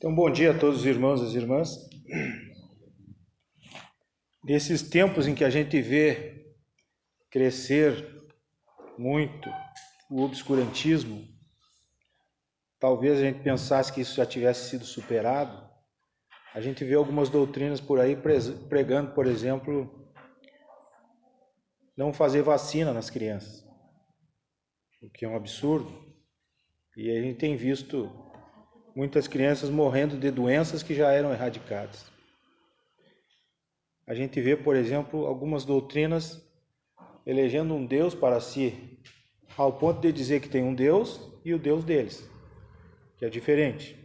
Então, bom dia a todos os irmãos e as irmãs. Nesses tempos em que a gente vê crescer muito o obscurantismo, talvez a gente pensasse que isso já tivesse sido superado. A gente vê algumas doutrinas por aí pregando, por exemplo, não fazer vacina nas crianças, o que é um absurdo. E a gente tem visto muitas crianças morrendo de doenças que já eram erradicadas. A gente vê, por exemplo, algumas doutrinas elegendo um Deus para si, ao ponto de dizer que tem um Deus e o Deus deles, que é diferente.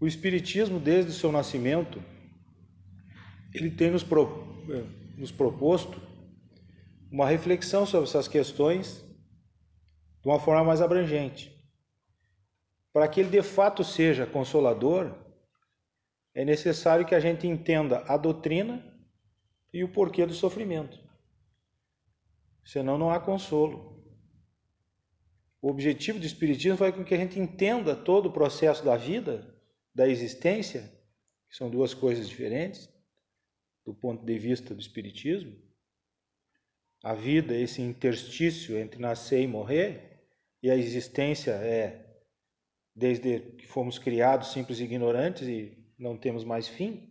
O Espiritismo, desde o seu nascimento, ele tem nos, pro, nos proposto uma reflexão sobre essas questões de uma forma mais abrangente. Para que ele de fato seja consolador, é necessário que a gente entenda a doutrina e o porquê do sofrimento. Senão não há consolo. O objetivo do Espiritismo foi com que a gente entenda todo o processo da vida, da existência, que são duas coisas diferentes, do ponto de vista do Espiritismo. A vida, esse interstício entre nascer e morrer, e a existência é desde que fomos criados simples e ignorantes e não temos mais fim.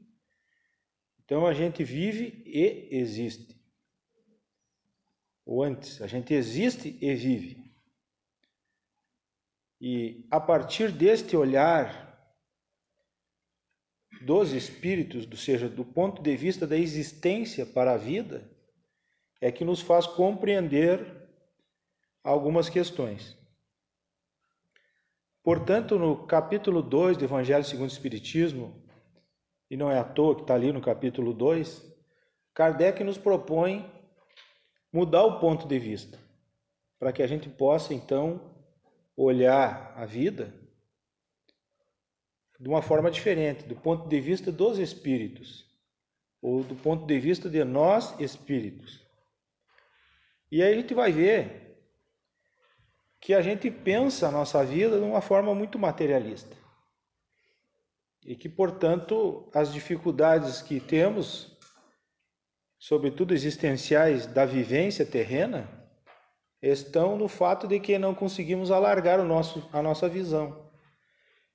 Então a gente vive e existe. Ou antes, a gente existe e vive. E a partir deste olhar dos espíritos, ou seja, do ponto de vista da existência para a vida, é que nos faz compreender algumas questões. Portanto, no capítulo 2 do Evangelho segundo o Espiritismo, e não é à toa que está ali no capítulo 2, Kardec nos propõe mudar o ponto de vista, para que a gente possa então olhar a vida de uma forma diferente, do ponto de vista dos espíritos, ou do ponto de vista de nós espíritos. E aí a gente vai ver que a gente pensa a nossa vida de uma forma muito materialista. E que, portanto, as dificuldades que temos, sobretudo existenciais da vivência terrena, estão no fato de que não conseguimos alargar o nosso, a nossa visão.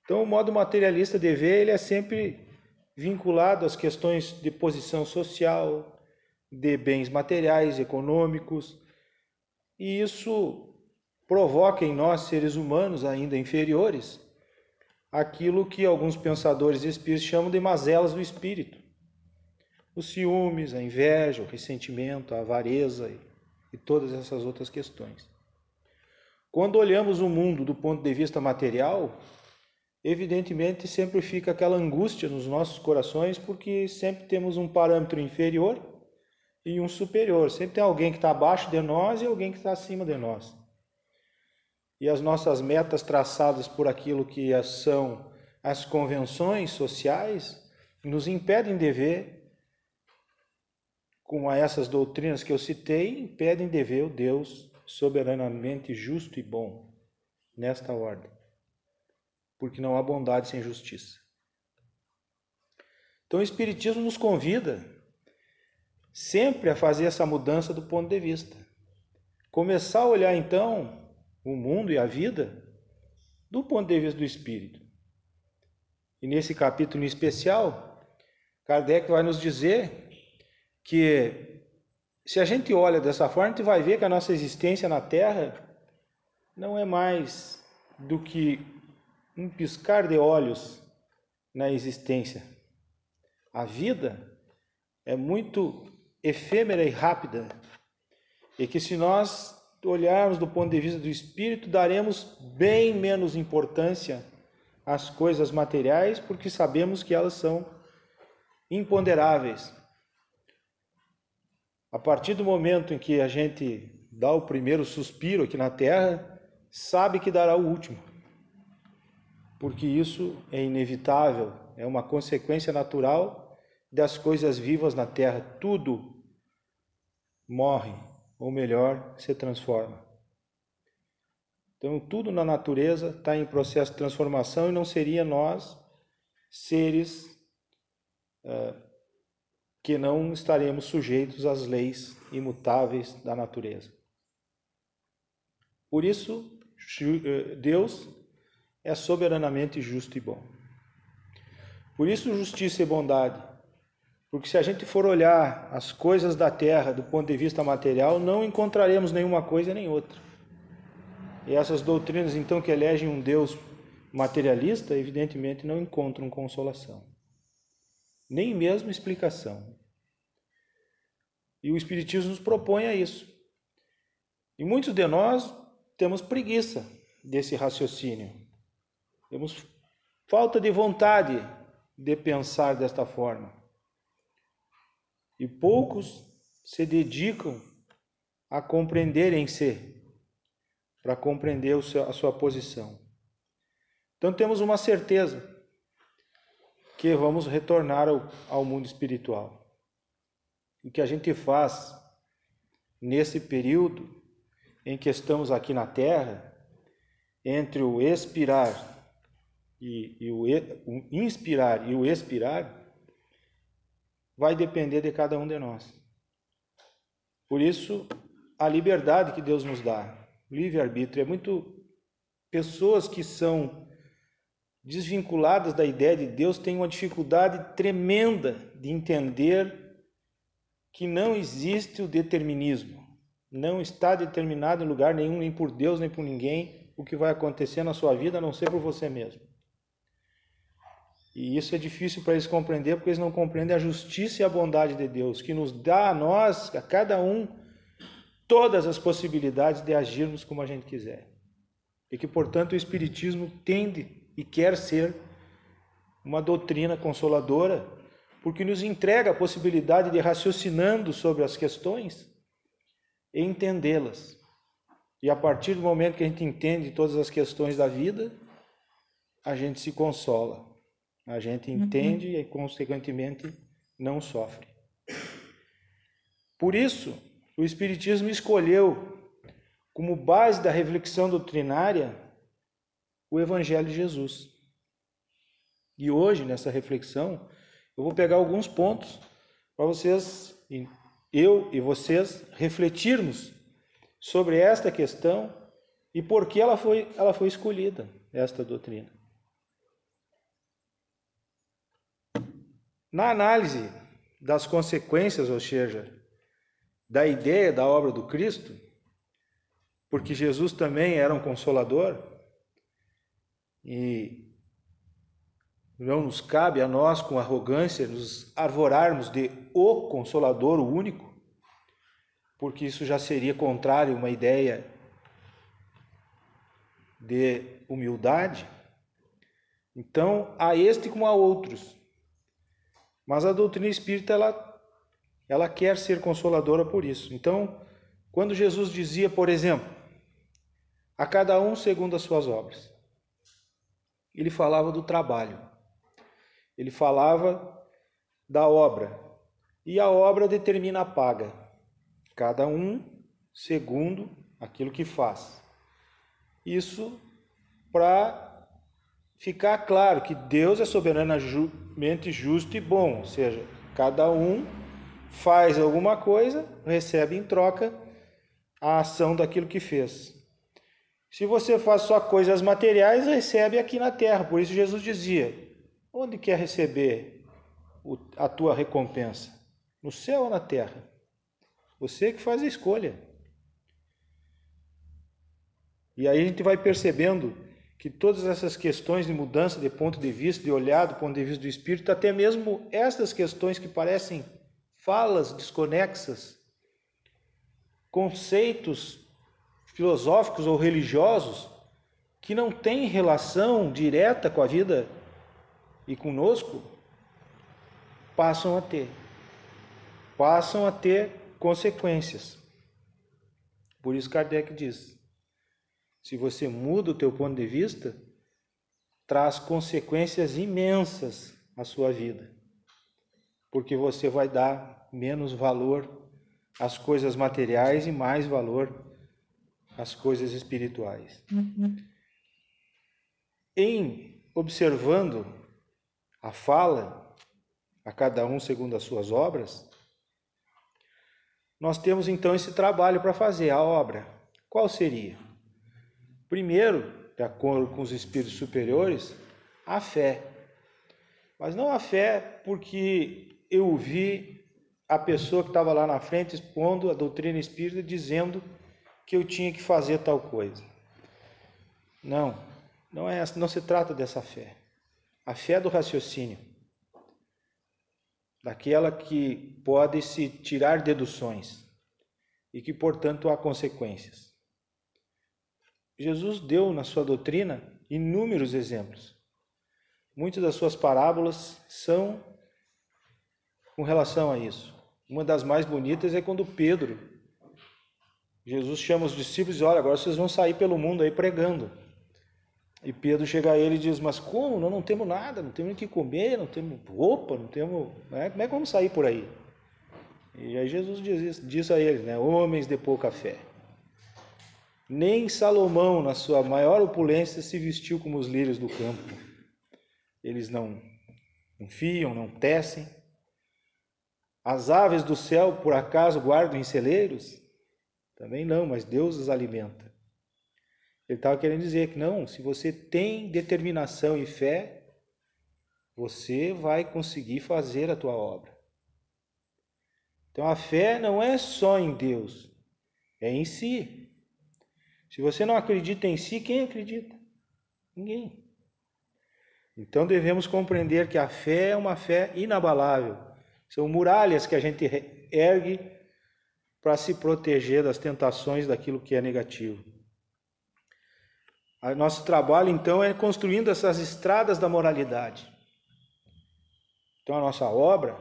Então, o modo materialista de ver ele é sempre vinculado às questões de posição social, de bens materiais, econômicos, e isso provoca em nós, seres humanos ainda inferiores, aquilo que alguns pensadores espíritos chamam de mazelas do espírito. Os ciúmes, a inveja, o ressentimento, a avareza e, e todas essas outras questões. Quando olhamos o mundo do ponto de vista material, evidentemente sempre fica aquela angústia nos nossos corações, porque sempre temos um parâmetro inferior e um superior. Sempre tem alguém que está abaixo de nós e alguém que está acima de nós e as nossas metas traçadas por aquilo que são as convenções sociais nos impedem de ver, com essas doutrinas que eu citei, impedem de ver o Deus soberanamente justo e bom nesta ordem, porque não há bondade sem justiça. Então o Espiritismo nos convida sempre a fazer essa mudança do ponto de vista. Começar a olhar então o mundo e a vida do ponto de vista do espírito. E nesse capítulo especial, Kardec vai nos dizer que se a gente olha dessa forma, a gente vai ver que a nossa existência na Terra não é mais do que um piscar de olhos na existência. A vida é muito efêmera e rápida, e que se nós olharmos do ponto de vista do espírito, daremos bem menos importância às coisas materiais, porque sabemos que elas são imponderáveis. A partir do momento em que a gente dá o primeiro suspiro aqui na terra, sabe que dará o último. Porque isso é inevitável, é uma consequência natural das coisas vivas na terra. Tudo morre ou melhor, se transforma. Então, tudo na natureza está em processo de transformação e não seria nós, seres uh, que não estaremos sujeitos às leis imutáveis da natureza. Por isso, eh, Deus é soberanamente justo e bom. Por isso, justiça e bondade. Porque se a gente for olhar as coisas da terra do ponto de vista material, não encontraremos nenhuma coisa nem outra. E essas doutrinas, então, que elegem um Deus materialista, evidentemente não encontram consolação, nem mesmo explicação. E o Espiritismo nos propõe a isso. E muitos de nós temos preguiça desse raciocínio, temos falta de vontade de pensar desta forma. E poucos se dedicam a compreenderem-se para compreender a sua posição. Então temos uma certeza que vamos retornar ao, ao mundo espiritual. O que a gente faz nesse período em que estamos aqui na Terra, entre o expirar e, e o, o inspirar e o expirar, vai depender de cada um de nós. Por isso, a liberdade que Deus nos dá, livre-arbítrio. É muito. Pessoas que são desvinculadas da ideia de Deus têm uma dificuldade tremenda de entender que não existe o determinismo. Não está determinado em lugar nenhum, nem por Deus, nem por ninguém, o que vai acontecer na sua vida, a não ser por você mesmo. E isso é difícil para eles compreender, porque eles não compreendem a justiça e a bondade de Deus, que nos dá a nós, a cada um, todas as possibilidades de agirmos como a gente quiser. E que, portanto, o Espiritismo tende e quer ser uma doutrina consoladora, porque nos entrega a possibilidade de raciocinando sobre as questões e entendê-las. E a partir do momento que a gente entende todas as questões da vida, a gente se consola, a gente uhum. entende uhum. e, consequentemente, não sofre. Por isso, o Espiritismo escolheu como base da reflexão doutrinária o Evangelho de Jesus. E hoje, nessa reflexão, eu vou pegar alguns pontos para vocês, eu e vocês, refletirmos sobre esta questão e por que ela foi, ela foi escolhida, esta doutrina. Na análise das consequências, ou seja, da ideia da obra do Cristo, porque Jesus também era um consolador, e não nos cabe a nós, com arrogância, nos arvorarmos de o Consolador, o único, porque isso já seria contrário a uma ideia de humildade. Então, há este como há outros. Mas a doutrina espírita, ela ela quer ser consoladora por isso. Então, quando Jesus dizia, por exemplo, a cada um segundo as suas obras, ele falava do trabalho, ele falava da obra, e a obra determina a paga, cada um segundo aquilo que faz. Isso para ficar claro que Deus é soberanamente justo e bom, ou seja, cada um faz alguma coisa, recebe em troca a ação daquilo que fez. Se você faz só coisas materiais, recebe aqui na terra. Por isso Jesus dizia: onde quer receber a tua recompensa? No céu ou na terra? Você que faz a escolha. E aí a gente vai percebendo que todas essas questões de mudança de ponto de vista, de olhar do ponto de vista do espírito, até mesmo estas questões que parecem falas desconexas, conceitos filosóficos ou religiosos que não têm relação direta com a vida e conosco, passam a ter. Passam a ter consequências. Por isso Kardec diz: se você muda o teu ponto de vista, traz consequências imensas à sua vida porque você vai dar menos valor às coisas materiais e mais valor as coisas espirituais. Em observando a fala, a cada um segundo as suas obras, nós temos então esse trabalho para fazer, a obra. Qual seria? Primeiro, de acordo com os espíritos superiores, a fé. Mas não a fé porque eu vi a pessoa que estava lá na frente expondo a doutrina espírita dizendo que eu tinha que fazer tal coisa. Não, não é, não se trata dessa fé. A fé do raciocínio, daquela que pode se tirar deduções e que, portanto, há consequências. Jesus deu na sua doutrina inúmeros exemplos. Muitas das suas parábolas são com relação a isso. Uma das mais bonitas é quando Pedro, Jesus chama os discípulos e diz: Olha, agora vocês vão sair pelo mundo aí pregando. E Pedro chega a ele e diz: Mas como? Nós não temos nada, não temos o que comer, não temos roupa, não temos. Né? Como é que vamos sair por aí? E aí Jesus diz, diz a eles: né? Homens de pouca fé. Nem Salomão, na sua maior opulência, se vestiu como os lírios do campo. Eles não, não fiam, não tecem. As aves do céu, por acaso, guardam em celeiros? Também não, mas Deus os alimenta. Ele estava querendo dizer que não, se você tem determinação e fé, você vai conseguir fazer a tua obra. Então a fé não é só em Deus, é em si. Se você não acredita em si, quem acredita? Ninguém. Então devemos compreender que a fé é uma fé inabalável. São muralhas que a gente ergue para se proteger das tentações daquilo que é negativo. O nosso trabalho, então, é construindo essas estradas da moralidade. Então, a nossa obra,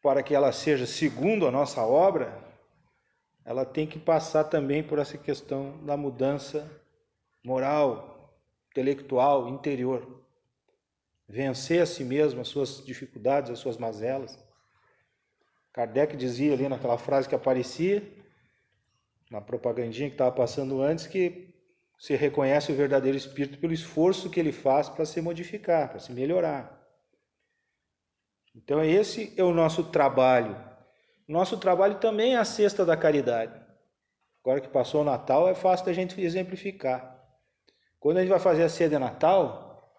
para que ela seja segundo a nossa obra, ela tem que passar também por essa questão da mudança moral, intelectual, interior. Vencer a si mesmo, as suas dificuldades, as suas mazelas. Kardec dizia ali naquela frase que aparecia, na propagandinha que estava passando antes, que se reconhece o verdadeiro espírito pelo esforço que ele faz para se modificar, para se melhorar. Então, esse é o nosso trabalho nosso trabalho também é a cesta da caridade. Agora que passou o Natal, é fácil da gente exemplificar. Quando a gente vai fazer a ceia de Natal,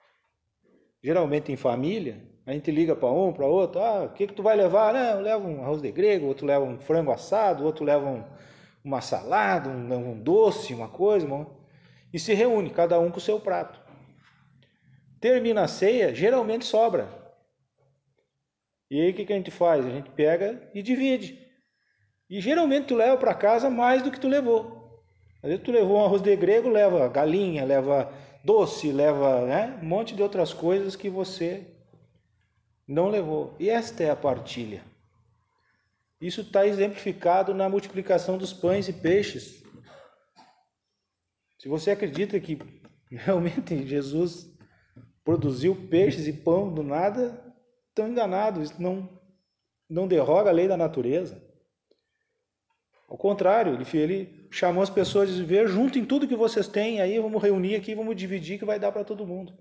geralmente em família, a gente liga para um, para outro, ah, o que, que tu vai levar? Não, eu levo um arroz de grego, outro leva um frango assado, outro leva um, uma salada, um, um doce, uma coisa, uma... e se reúne, cada um com o seu prato. Termina a ceia, geralmente sobra. E aí o que, que a gente faz? A gente pega e divide. E geralmente tu leva para casa mais do que tu levou. Às vezes tu levou um arroz de grego, leva galinha, leva doce, leva né, um monte de outras coisas que você não levou. E esta é a partilha. Isso está exemplificado na multiplicação dos pães e peixes. Se você acredita que realmente Jesus produziu peixes e pão do nada, estão enganados, isso não, não derroga a lei da natureza. Ao contrário, ele, ele chamou as pessoas de ver junto em tudo que vocês têm, aí vamos reunir aqui, vamos dividir que vai dar para todo mundo.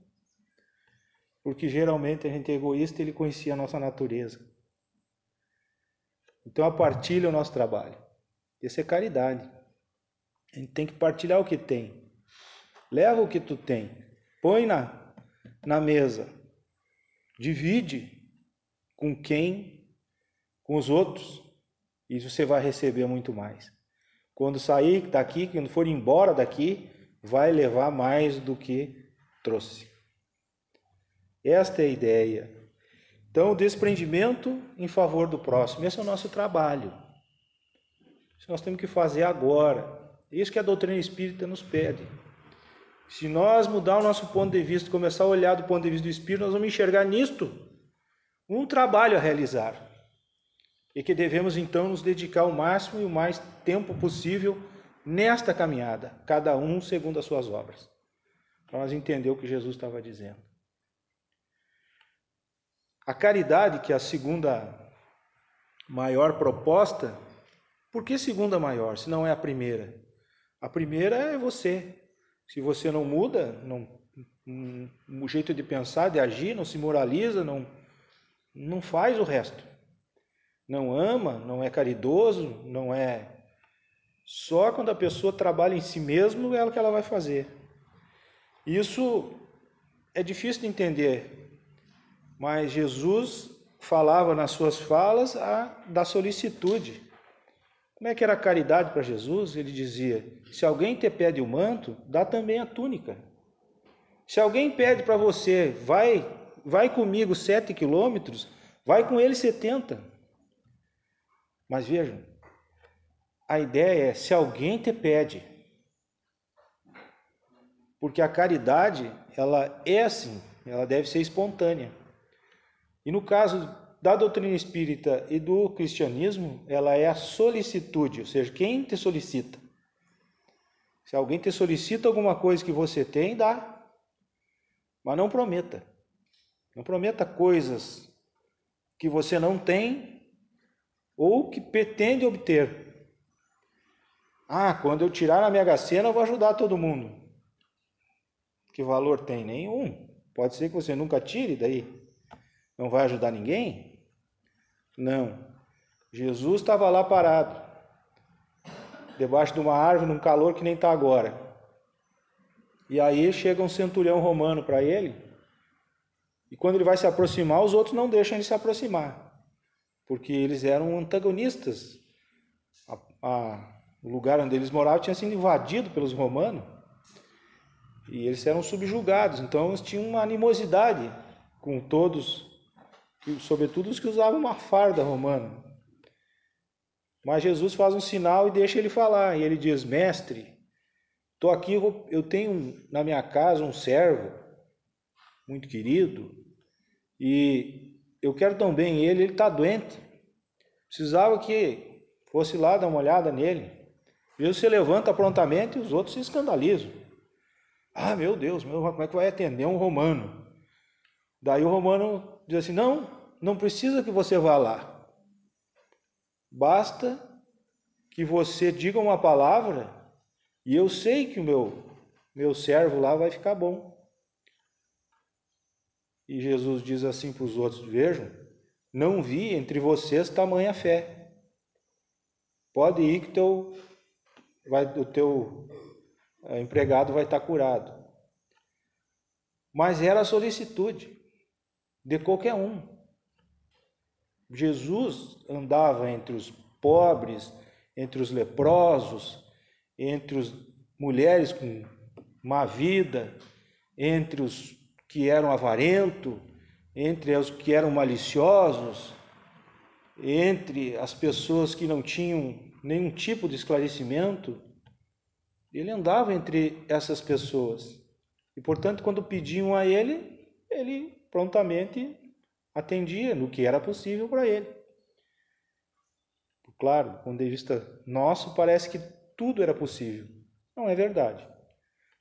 Porque geralmente a gente é egoísta e ele conhecia a nossa natureza. Então a partilha é o nosso trabalho. Isso é caridade. A gente tem que partilhar o que tem. Leva o que tu tem. Põe na, na mesa. Divide com quem? Com os outros. E você vai receber muito mais. Quando sair daqui, quando for embora daqui, vai levar mais do que trouxe. Esta é a ideia. Então, o desprendimento em favor do próximo, esse é o nosso trabalho. Isso nós temos que fazer agora. Isso que a doutrina espírita nos pede. Se nós mudar o nosso ponto de vista, começar a olhar do ponto de vista do espírito, nós vamos enxergar nisto um trabalho a realizar e que devemos então nos dedicar o máximo e o mais tempo possível nesta caminhada, cada um segundo as suas obras, para nós entender o que Jesus estava dizendo. A caridade, que é a segunda maior proposta, Por que segunda maior, se não é a primeira? A primeira é você. Se você não muda, não, o jeito de pensar, de agir, não se moraliza, não, não faz o resto. Não ama, não é caridoso, não é. Só quando a pessoa trabalha em si mesmo é o que ela vai fazer. Isso é difícil de entender, mas Jesus falava nas suas falas a, da solicitude. Como é que era a caridade para Jesus? Ele dizia: se alguém te pede o manto, dá também a túnica. Se alguém pede para você, vai, vai comigo sete quilômetros, vai com ele setenta. Mas vejam, a ideia é se alguém te pede, porque a caridade ela é assim, ela deve ser espontânea. E no caso da doutrina espírita e do cristianismo, ela é a solicitude, ou seja, quem te solicita. Se alguém te solicita alguma coisa que você tem, dá. Mas não prometa. Não prometa coisas que você não tem ou que pretende obter. Ah, quando eu tirar a Mega Sena, eu vou ajudar todo mundo. Que valor tem? Nenhum. Pode ser que você nunca tire daí. Não vai ajudar ninguém? Não. Jesus estava lá parado, debaixo de uma árvore, num calor que nem está agora. E aí chega um centurião romano para ele, e quando ele vai se aproximar, os outros não deixam ele se aproximar, porque eles eram antagonistas. A, a, o lugar onde eles moravam tinha sido invadido pelos romanos, e eles eram subjugados, então eles tinham uma animosidade com todos, sobretudo os que usavam uma farda romana. Mas Jesus faz um sinal e deixa ele falar, e ele diz: Mestre, Estou aqui, eu tenho na minha casa um servo muito querido e eu quero tão bem ele, ele está doente. Precisava que fosse lá dar uma olhada nele. Jesus se levanta prontamente e os outros se escandalizam. Ah, meu Deus, meu, como é que vai atender um romano? Daí o romano diz assim: Não, não precisa que você vá lá. Basta que você diga uma palavra e eu sei que o meu, meu servo lá vai ficar bom. E Jesus diz assim para os outros: Vejam, não vi entre vocês tamanha fé. Pode ir que teu, vai, o teu eh, empregado vai estar curado. Mas era a solicitude de qualquer um. Jesus andava entre os pobres, entre os leprosos, entre os mulheres com má vida, entre os que eram avarentos, entre os que eram maliciosos, entre as pessoas que não tinham nenhum tipo de esclarecimento, ele andava entre essas pessoas. E, portanto, quando pediam a ele, ele prontamente atendia no que era possível para ele. Claro, do ponto de vista nosso, parece que tudo era possível. Não é verdade.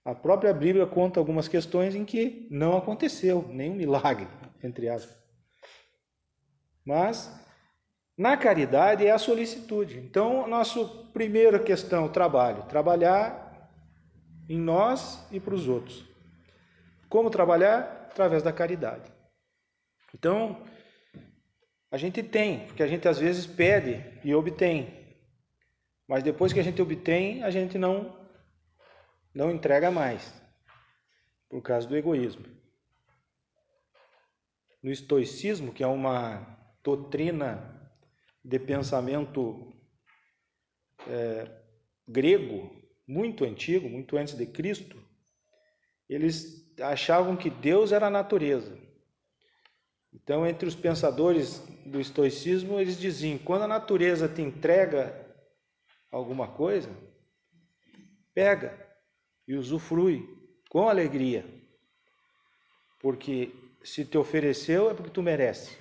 A própria Bíblia conta algumas questões em que não aconteceu nenhum milagre, entre aspas. Mas na caridade é a solicitude. Então, nossa primeira questão, o trabalho. Trabalhar em nós e para os outros. Como trabalhar? Através da caridade. Então, a gente tem, porque a gente às vezes pede e obtém. Mas depois que a gente obtém, a gente não não entrega mais, por causa do egoísmo. No estoicismo, que é uma doutrina de pensamento é, grego, muito antigo, muito antes de Cristo, eles achavam que Deus era a natureza. Então, entre os pensadores do estoicismo, eles diziam: quando a natureza te entrega alguma coisa, pega e usufrui com alegria. Porque se te ofereceu é porque tu merece.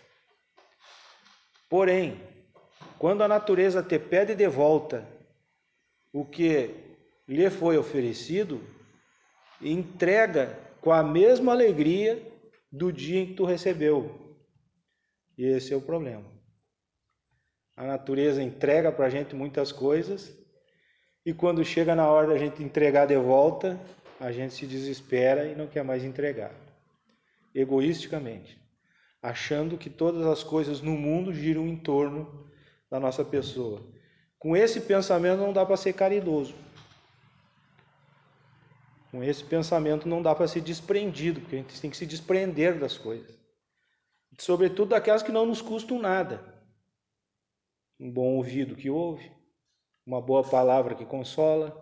Porém, quando a natureza te pede de volta o que lhe foi oferecido, entrega com a mesma alegria do dia em que tu recebeu. E esse é o problema. A natureza entrega para a gente muitas coisas e quando chega na hora da gente entregar de volta, a gente se desespera e não quer mais entregar. Egoisticamente, achando que todas as coisas no mundo giram em torno da nossa pessoa. Com esse pensamento não dá para ser caridoso. Com esse pensamento não dá para ser desprendido, porque a gente tem que se desprender das coisas. Sobretudo daquelas que não nos custam nada. Um bom ouvido que ouve, uma boa palavra que consola,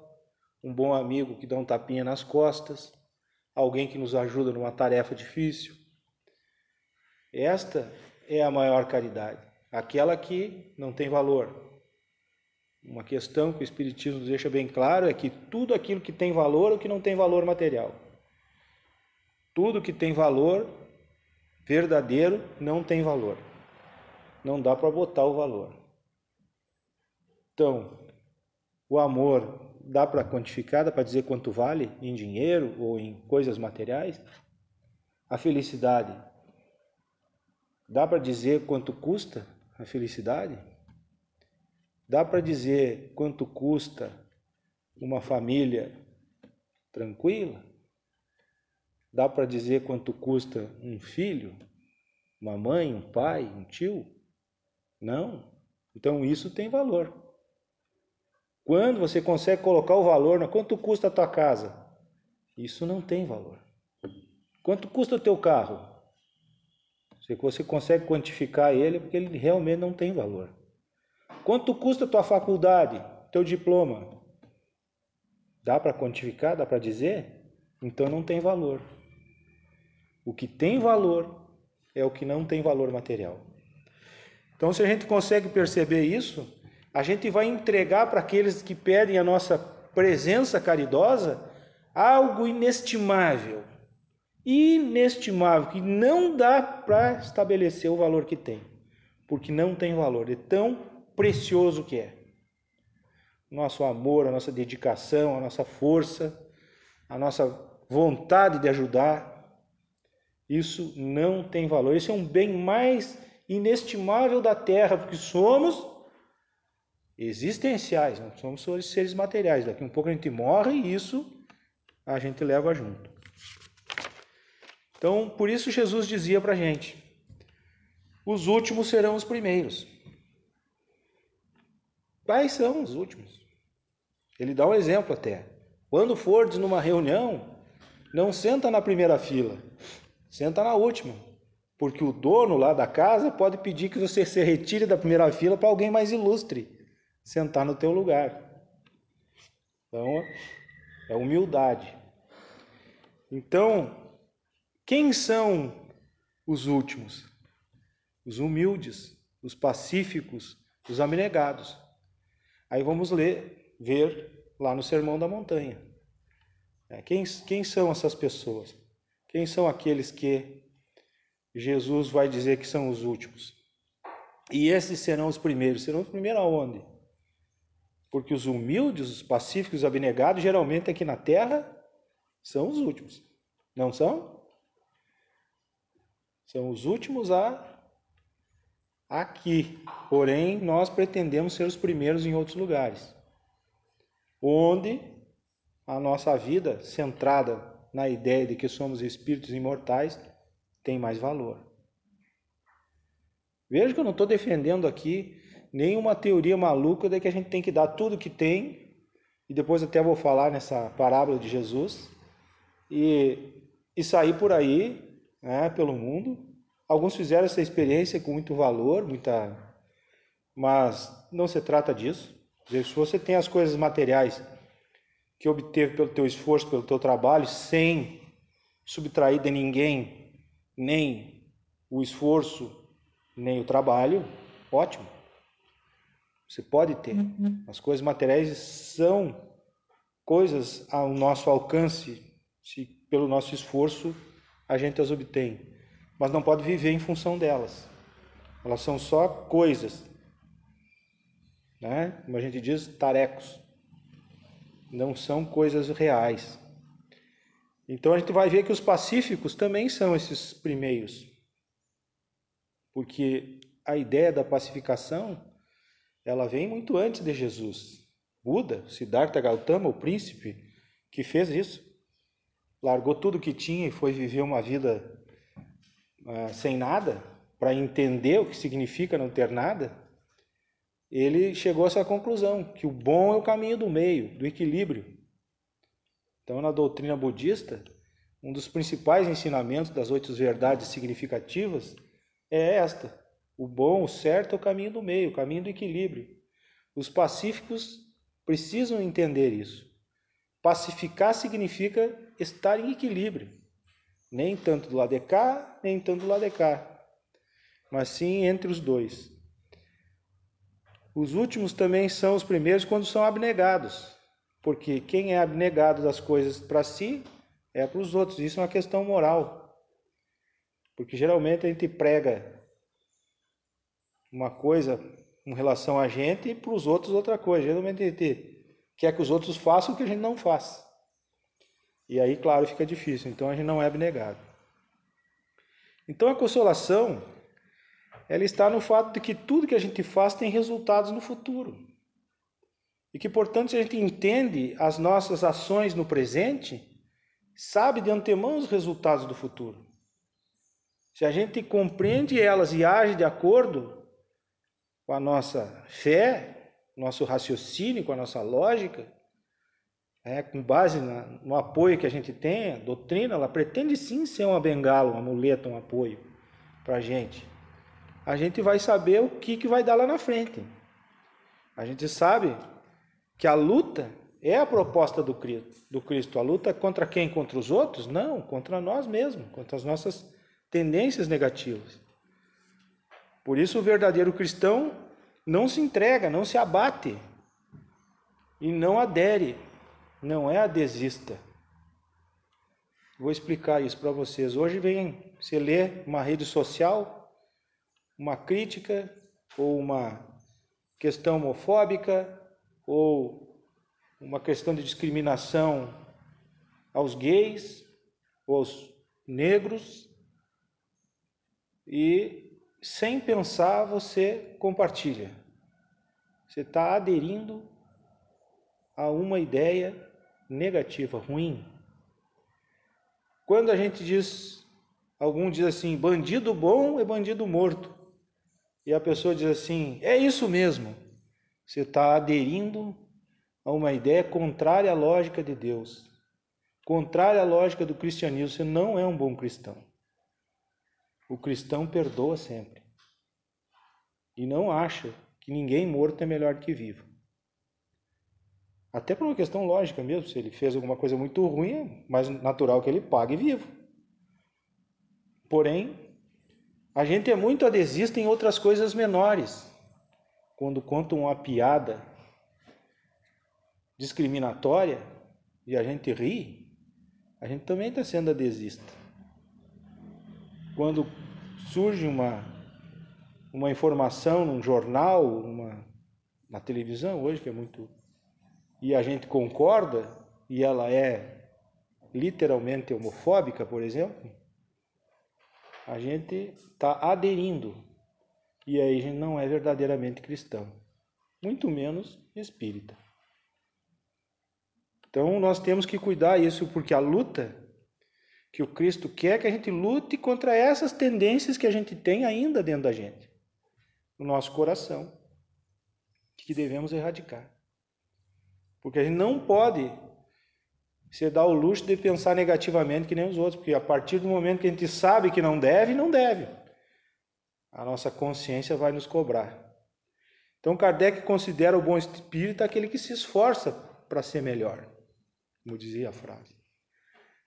um bom amigo que dá um tapinha nas costas, alguém que nos ajuda numa tarefa difícil. Esta é a maior caridade, aquela que não tem valor, uma questão que o Espiritismo deixa bem claro é que tudo aquilo que tem valor é o que não tem valor material. Tudo que tem valor verdadeiro não tem valor. Não dá para botar o valor. Então, o amor dá para quantificar, dá para dizer quanto vale em dinheiro ou em coisas materiais? A felicidade dá para dizer quanto custa a felicidade? Dá para dizer quanto custa uma família tranquila? Dá para dizer quanto custa um filho, uma mãe, um pai, um tio? Não. Então isso tem valor. Quando você consegue colocar o valor na quanto custa a tua casa, isso não tem valor. Quanto custa o teu carro? Se você consegue quantificar ele, porque ele realmente não tem valor. Quanto custa a tua faculdade, teu diploma? Dá para quantificar, dá para dizer? Então não tem valor. O que tem valor é o que não tem valor material. Então, se a gente consegue perceber isso, a gente vai entregar para aqueles que pedem a nossa presença caridosa algo inestimável. Inestimável, que não dá para estabelecer o valor que tem, porque não tem valor. É tão precioso que é. Nosso amor, a nossa dedicação, a nossa força, a nossa vontade de ajudar, isso não tem valor. Isso é um bem mais inestimável da terra, porque somos existenciais, não somos seres materiais. Daqui um pouco a gente morre e isso a gente leva junto. Então, por isso Jesus dizia para a gente: os últimos serão os primeiros. Quais são os últimos? Ele dá um exemplo até. Quando fordes numa reunião, não senta na primeira fila, senta na última, porque o dono lá da casa pode pedir que você se retire da primeira fila para alguém mais ilustre sentar no teu lugar. Então, é humildade. Então, quem são os últimos? Os humildes, os pacíficos, os abnegados. Aí vamos ler, ver lá no Sermão da Montanha. É, quem, quem são essas pessoas? Quem são aqueles que Jesus vai dizer que são os últimos? E esses serão os primeiros. Serão os primeiros aonde? Porque os humildes, os pacíficos, os abnegados, geralmente aqui na terra, são os últimos. Não são? São os últimos a aqui. Porém, nós pretendemos ser os primeiros em outros lugares, onde a nossa vida, centrada na ideia de que somos espíritos imortais, tem mais valor. Veja que eu não estou defendendo aqui nenhuma teoria maluca de que a gente tem que dar tudo que tem, e depois até vou falar nessa parábola de Jesus, e, e sair por aí, né, pelo mundo, Alguns fizeram essa experiência com muito valor, muita, mas não se trata disso. Se você tem as coisas materiais que obteve pelo teu esforço, pelo teu trabalho, sem subtrair de ninguém nem o esforço, nem o trabalho, ótimo. Você pode ter. Uhum. As coisas materiais são coisas ao nosso alcance, se pelo nosso esforço a gente as obtém mas não pode viver em função delas. Elas são só coisas, né? Como a gente diz, tarecos. Não são coisas reais. Então a gente vai ver que os pacíficos também são esses primeiros. Porque a ideia da pacificação ela vem muito antes de Jesus. Buda, Siddhartha Gautama, o príncipe que fez isso, largou tudo que tinha e foi viver uma vida uh, sem nada, para entender o que significa não ter nada, ele chegou a essa conclusão, que o bom é o caminho do meio, do equilíbrio. Então, na doutrina budista, um dos principais ensinamentos das oito verdades significativas é esta: o bom, o certo é o caminho do meio, o caminho do equilíbrio. Os pacíficos precisam entender isso. Pacificar significa estar em equilíbrio, nem tanto do lado de cá, nem tanto do lado de cá, mas sim entre os dois. Os últimos também são os primeiros quando são abnegados, porque quem é abnegado das coisas para si é para os outros. Isso é uma questão moral. Porque geralmente a gente prega uma coisa com relação a gente e para os outros outra coisa. Geralmente a gente quer que os outros façam o que a gente não faz. E aí, claro, fica difícil. Então a gente não é abnegado. Então a consolação ela está no fato de que tudo que a gente faz tem resultados no futuro. E que, portanto, se a gente entende as nossas ações no presente, sabe de antemão os resultados do futuro. Se a gente compreende elas e age de acordo com a nossa fé, nosso raciocínio, com a nossa lógica, é, com base na, no apoio que a gente tem, a doutrina, ela pretende sim ser uma bengala, uma muleta, um apoio para a gente. A gente vai saber o que, que vai dar lá na frente. A gente sabe que a luta é a proposta do Cristo, do Cristo. A luta é contra quem? Contra os outros? Não, contra nós mesmos, contra as nossas tendências negativas. Por isso, o verdadeiro cristão não se entrega, não se abate e não adere, não é a desista. Vou explicar isso para vocês. Hoje vem, você lê uma rede social, uma crítica ou uma questão homofóbica ou uma questão de discriminação aos gays aos negros e sem pensar, você compartilha. Você está aderindo a uma ideia negativa, ruim. Quando a gente diz, algum diz assim, bandido bom é bandido morto, e a pessoa diz assim, é isso mesmo, você está aderindo a uma ideia contrária à lógica de Deus, contrária à lógica do cristianismo, você não é um bom cristão. O cristão perdoa sempre. E não acha que ninguém morto é melhor que vivo. Até por uma questão lógica mesmo, se ele fez alguma coisa muito ruim, é mais natural que ele pague vivo. Porém, a gente é muito adesista em outras coisas menores. Quando contam uma piada discriminatória e a gente ri, a gente também está sendo adesista quando surge uma, uma informação num jornal, uma, na televisão hoje, que é muito. e a gente concorda, e ela é literalmente homofóbica, por exemplo, a gente está aderindo. E aí a gente não é verdadeiramente cristão, muito menos espírita. Então nós temos que cuidar isso, porque a luta que o Cristo quer que a gente lute contra essas tendências que a gente tem ainda dentro da gente, no nosso coração, que devemos erradicar. Porque a gente não pode se dar o luxo de pensar negativamente que nem os outros, porque a partir do momento que a gente sabe que não deve, não deve. A nossa consciência vai nos cobrar. Então Kardec considera o bom espírito aquele que se esforça para ser melhor, como dizia a frase.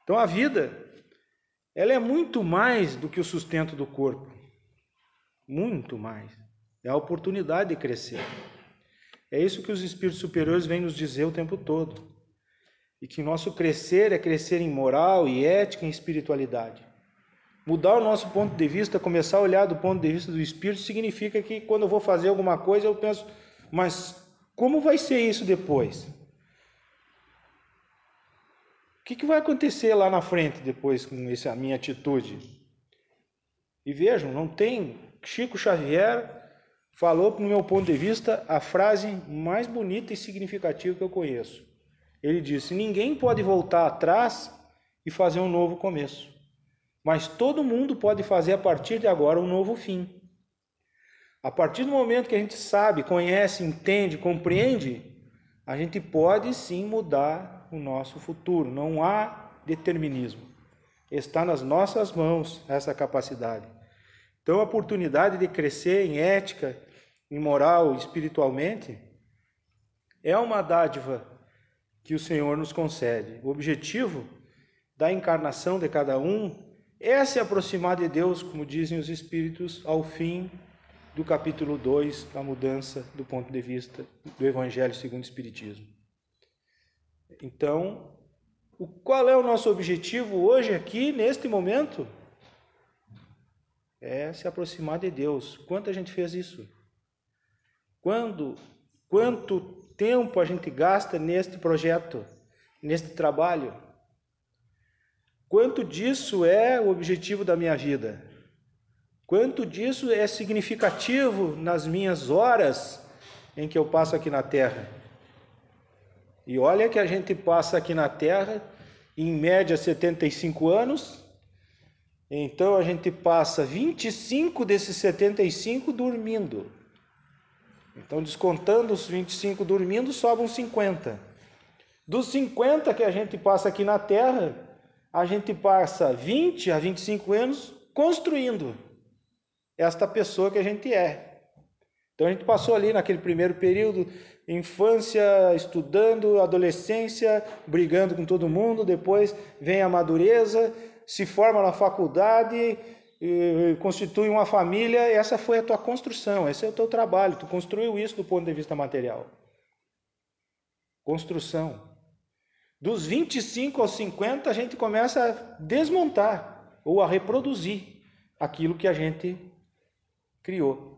Então a vida ela é muito mais do que o sustento do corpo. Muito mais. É a oportunidade de crescer. É isso que os espíritos superiores vêm nos dizer o tempo todo. E que nosso crescer é crescer em moral e ética e espiritualidade. Mudar o nosso ponto de vista, começar a olhar do ponto de vista do espírito, significa que quando eu vou fazer alguma coisa, eu penso, mas como vai ser isso depois? O que, que vai acontecer lá na frente depois com essa minha atitude? E vejam, não tem Chico Xavier falou, no meu ponto de vista, a frase mais bonita e significativa que eu conheço. Ele disse: Ninguém pode voltar atrás e fazer um novo começo, mas todo mundo pode fazer a partir de agora um novo fim. A partir do momento que a gente sabe, conhece, entende, compreende, a gente pode sim mudar o nosso futuro. Não há determinismo. Está nas nossas mãos essa capacidade. Então, a oportunidade de crescer em ética, em moral, espiritualmente, é uma dádiva que o Senhor nos concede. O objetivo da encarnação de cada um é se aproximar de Deus, como dizem os Espíritos, ao fim do capítulo 2, a mudança do ponto de vista do Evangelho segundo o Espiritismo. Então, o, qual é o nosso objetivo hoje aqui, neste momento? É se aproximar de Deus. Quanto a gente fez isso? Quando, quanto tempo a gente gasta neste projeto, neste trabalho? Quanto disso é o objetivo da minha vida? Quanto disso é significativo nas minhas horas em que eu passo aqui na Terra? E olha que a gente passa aqui na Terra, em média 75 anos, então a gente passa 25 desses 75 dormindo. Então, descontando os 25 dormindo, sobram 50. Dos 50 que a gente passa aqui na Terra, a gente passa 20 a 25 anos construindo esta pessoa que a gente é. Então a gente passou ali naquele primeiro período, infância, estudando, adolescência, brigando com todo mundo, depois vem a madureza, se forma na faculdade, constitui uma família, essa foi a tua construção, esse é o teu trabalho, tu construiu isso do ponto de vista material. Construção. Dos 25 aos 50, a gente começa a desmontar ou a reproduzir aquilo que a gente criou.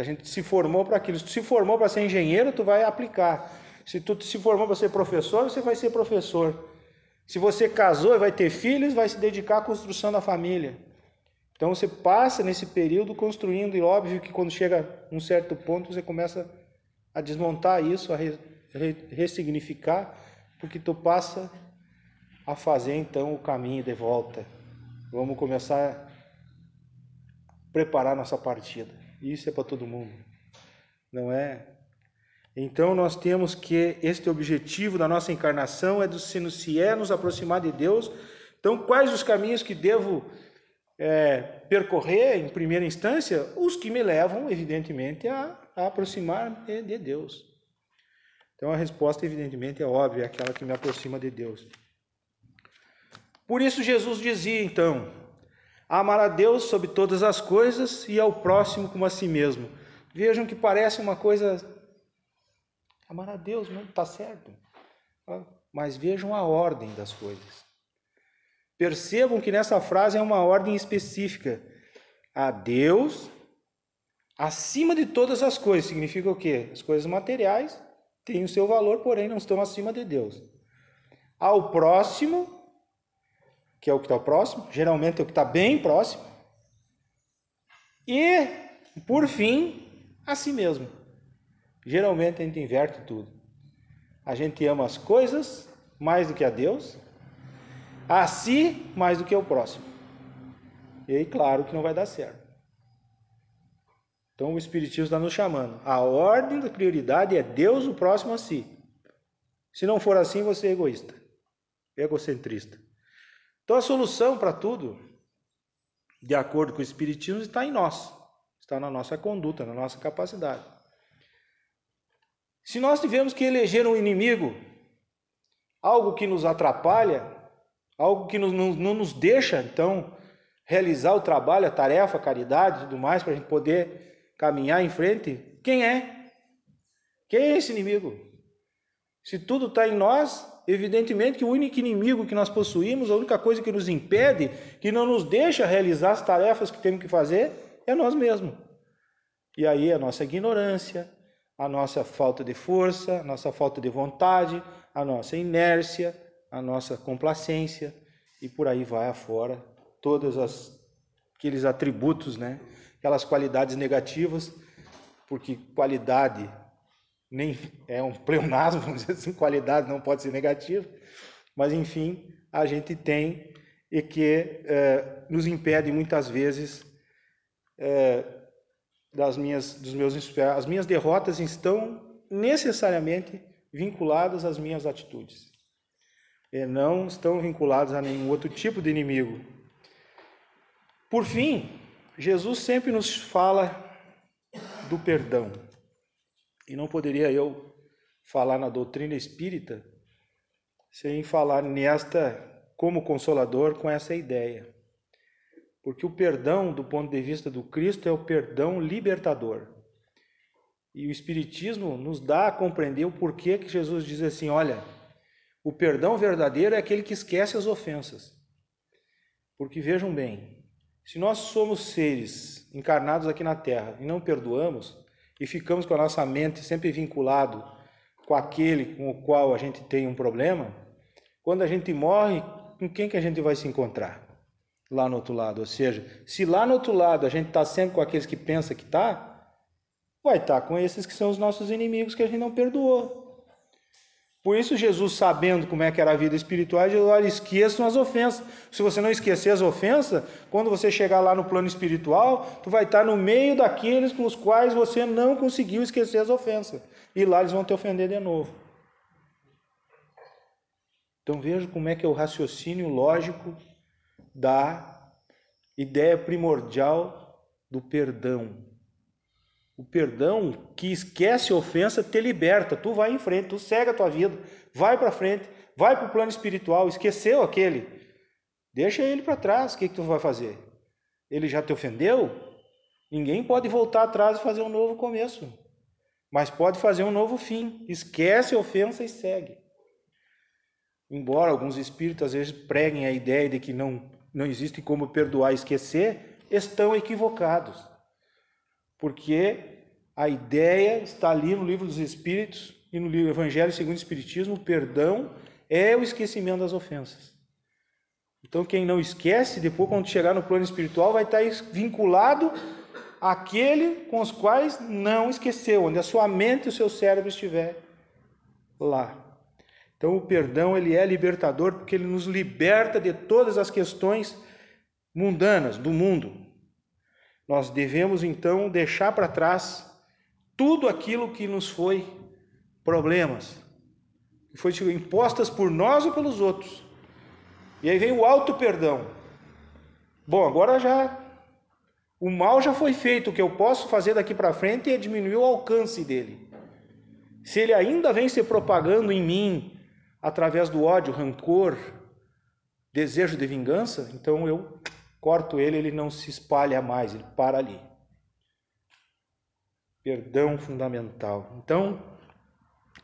A gente se formou para aquilo. Se tu se formou para ser engenheiro, tu vai aplicar. Se tu se formou para ser professor, você vai ser professor. Se você casou e vai ter filhos, vai se dedicar à construção da família. Então você passa nesse período construindo, e óbvio que quando chega um certo ponto você começa a desmontar isso, a re, re, ressignificar, porque tu passa a fazer então o caminho de volta. Vamos começar preparar nossa partida. Isso é para todo mundo, não é? Então nós temos que este objetivo da nossa encarnação é do se é nos aproximar de Deus. Então quais os caminhos que devo é, percorrer em primeira instância? Os que me levam, evidentemente, a, a aproximar de, de Deus. Então a resposta, evidentemente, é óbvia, é aquela que me aproxima de Deus. Por isso Jesus dizia então: amar a Deus sobre todas as coisas e ao próximo como a si mesmo. Vejam que parece uma coisa. Amar a Deus, não está certo. Mas vejam a ordem das coisas. Percebam que nessa frase é uma ordem específica. A Deus acima de todas as coisas. Significa o quê? As coisas materiais têm o seu valor, porém não estão acima de Deus. Ao próximo que é o que está próximo, geralmente é o que está bem próximo. E, por fim, a si mesmo. Geralmente a gente inverte tudo. A gente ama as coisas mais do que a Deus, a si mais do que o próximo. E aí, claro que não vai dar certo. Então o Espiritismo está nos chamando. A ordem da prioridade é Deus, o próximo a si. Se não for assim, você é egoísta, egocentrista. Então a solução para tudo, de acordo com o Espiritismo, está em nós, está na nossa conduta, na nossa capacidade. Se nós tivermos que eleger um inimigo, algo que nos atrapalha, algo que não, não nos deixa, então, realizar o trabalho, a tarefa, a caridade e tudo mais, para a gente poder caminhar em frente, quem é? Quem é esse inimigo? Se tudo está em nós, Evidentemente que o único inimigo que nós possuímos, a única coisa que nos impede, que não nos deixa realizar as tarefas que temos que fazer, é nós mesmos. E aí a nossa ignorância, a nossa falta de força, a nossa falta de vontade, a nossa inércia, a nossa complacência e por aí vai afora todos aqueles atributos, né? aquelas qualidades negativas porque qualidade nem é um pleonasmo, vamos dizer assim, qualidade não pode ser negativa, mas enfim, a gente tem e que é, nos impede muitas vezes é, das minhas, dos meus as minhas derrotas estão necessariamente vinculadas às minhas atitudes e não estão vinculadas a nenhum outro tipo de inimigo. Por fim, Jesus sempre nos fala do perdão. E não poderia eu falar na doutrina espírita sem falar nesta como consolador com essa ideia. Porque o perdão, do ponto de vista do Cristo, é o perdão libertador. E o Espiritismo nos dá a compreender o porquê que Jesus diz assim: olha, o perdão verdadeiro é aquele que esquece as ofensas. Porque vejam bem, se nós somos seres encarnados aqui na Terra e não perdoamos, e ficamos com a nossa mente sempre vinculado com aquele com o qual a gente tem um problema, quando a gente morre, com quem que a gente vai se encontrar? Lá no outro lado. Ou seja, se lá no outro lado a gente está sempre com aqueles que pensa que está, vai estar tá com esses que são os nossos inimigos que a gente não perdoou. Por isso, Jesus, sabendo como é que era a vida espiritual, diz: olha, esqueçam as ofensas. Se você não esquecer as ofensas, quando você chegar lá no plano espiritual, tu vai estar no meio daqueles com os quais você não conseguiu esquecer as ofensas. E lá eles vão te ofender de novo. Então veja como é que é o raciocínio lógico da ideia primordial do perdão. O perdão que esquece a ofensa te liberta. Tu vai em frente, tu segue a tua vida, vai para frente, vai para o plano espiritual. Esqueceu aquele, deixa ele para trás. O que, que tu vai fazer? Ele já te ofendeu? Ninguém pode voltar atrás e fazer um novo começo, mas pode fazer um novo fim. Esquece a ofensa e segue. Embora alguns espíritos às vezes preguem a ideia de que não, não existe como perdoar e esquecer, estão equivocados porque a ideia está ali no livro dos Espíritos e no livro Evangelho segundo o Espiritismo, o perdão é o esquecimento das ofensas. Então, quem não esquece, depois, quando chegar no plano espiritual, vai estar vinculado àquele com os quais não esqueceu, onde a sua mente e o seu cérebro estiver lá. Então, o perdão ele é libertador porque ele nos liberta de todas as questões mundanas do mundo, nós devemos então deixar para trás tudo aquilo que nos foi problemas, que foi impostas por nós ou pelos outros. E aí vem o auto perdão. Bom, agora já o mal já foi feito, o que eu posso fazer daqui para frente é diminuir o alcance dele. Se ele ainda vem se propagando em mim através do ódio, rancor, desejo de vingança, então eu corto ele, ele não se espalha mais, ele para ali. Perdão fundamental. Então,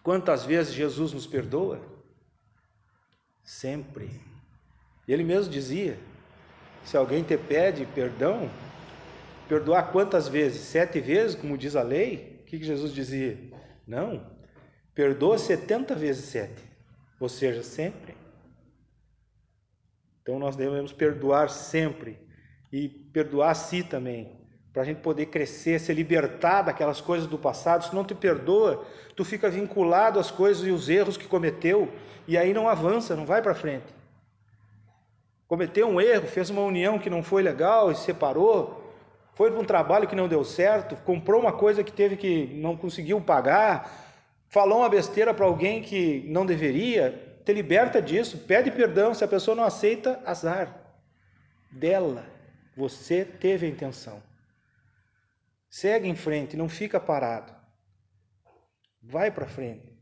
quantas vezes Jesus nos perdoa? Sempre. Ele mesmo dizia: se alguém te pede perdão, perdoar quantas vezes? Sete vezes, como diz a lei? O que Jesus dizia? Não, perdoa setenta vezes sete, ou seja, sempre. Então nós devemos perdoar sempre e perdoar a si também, para a gente poder crescer, se libertar daquelas coisas do passado. Se não te perdoa, tu fica vinculado às coisas e os erros que cometeu e aí não avança, não vai para frente. Cometeu um erro, fez uma união que não foi legal e se separou, foi para um trabalho que não deu certo, comprou uma coisa que teve que não conseguiu pagar, falou uma besteira para alguém que não deveria, te liberta disso, pede perdão. Se a pessoa não aceita, azar dela. Você teve a intenção. Segue em frente, não fica parado. Vai para frente.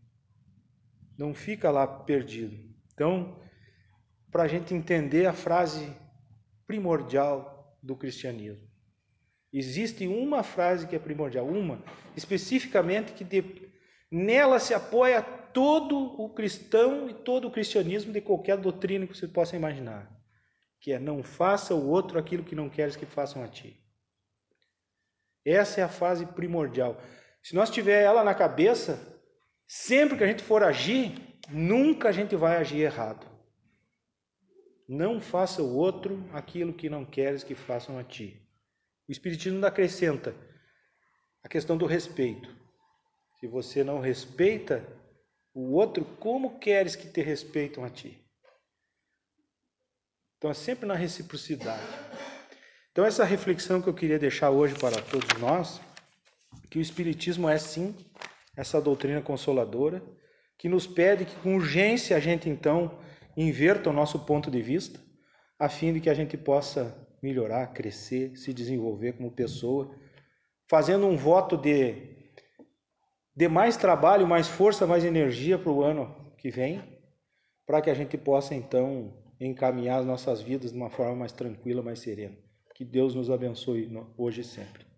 Não fica lá perdido. Então, para a gente entender a frase primordial do cristianismo. Existe uma frase que é primordial, uma, especificamente que de, nela se apoia todo o cristão e todo o cristianismo de qualquer doutrina que você possa imaginar, que é não faça o outro aquilo que não queres que façam a ti. Essa é a fase primordial. Se nós tiver ela na cabeça, sempre que a gente for agir, nunca a gente vai agir errado. Não faça o outro aquilo que não queres que façam a ti. O Espiritismo acrescenta: a questão do respeito. Se você não respeita o outro, como queres que te respeitam a ti? Então é sempre na reciprocidade. Então essa reflexão que eu queria deixar hoje para todos nós, que o espiritismo é sim essa doutrina consoladora, que nos pede que com urgência a gente então inverta o nosso ponto de vista, a fim de que a gente possa melhorar, crescer, se desenvolver como pessoa, fazendo um voto de, de mais trabalho, mais força, mais energia para o ano que vem, para que a gente possa então encaminhar as nossas vidas de uma forma mais tranquila, mais serena. Que Deus nos abençoe hoje e sempre.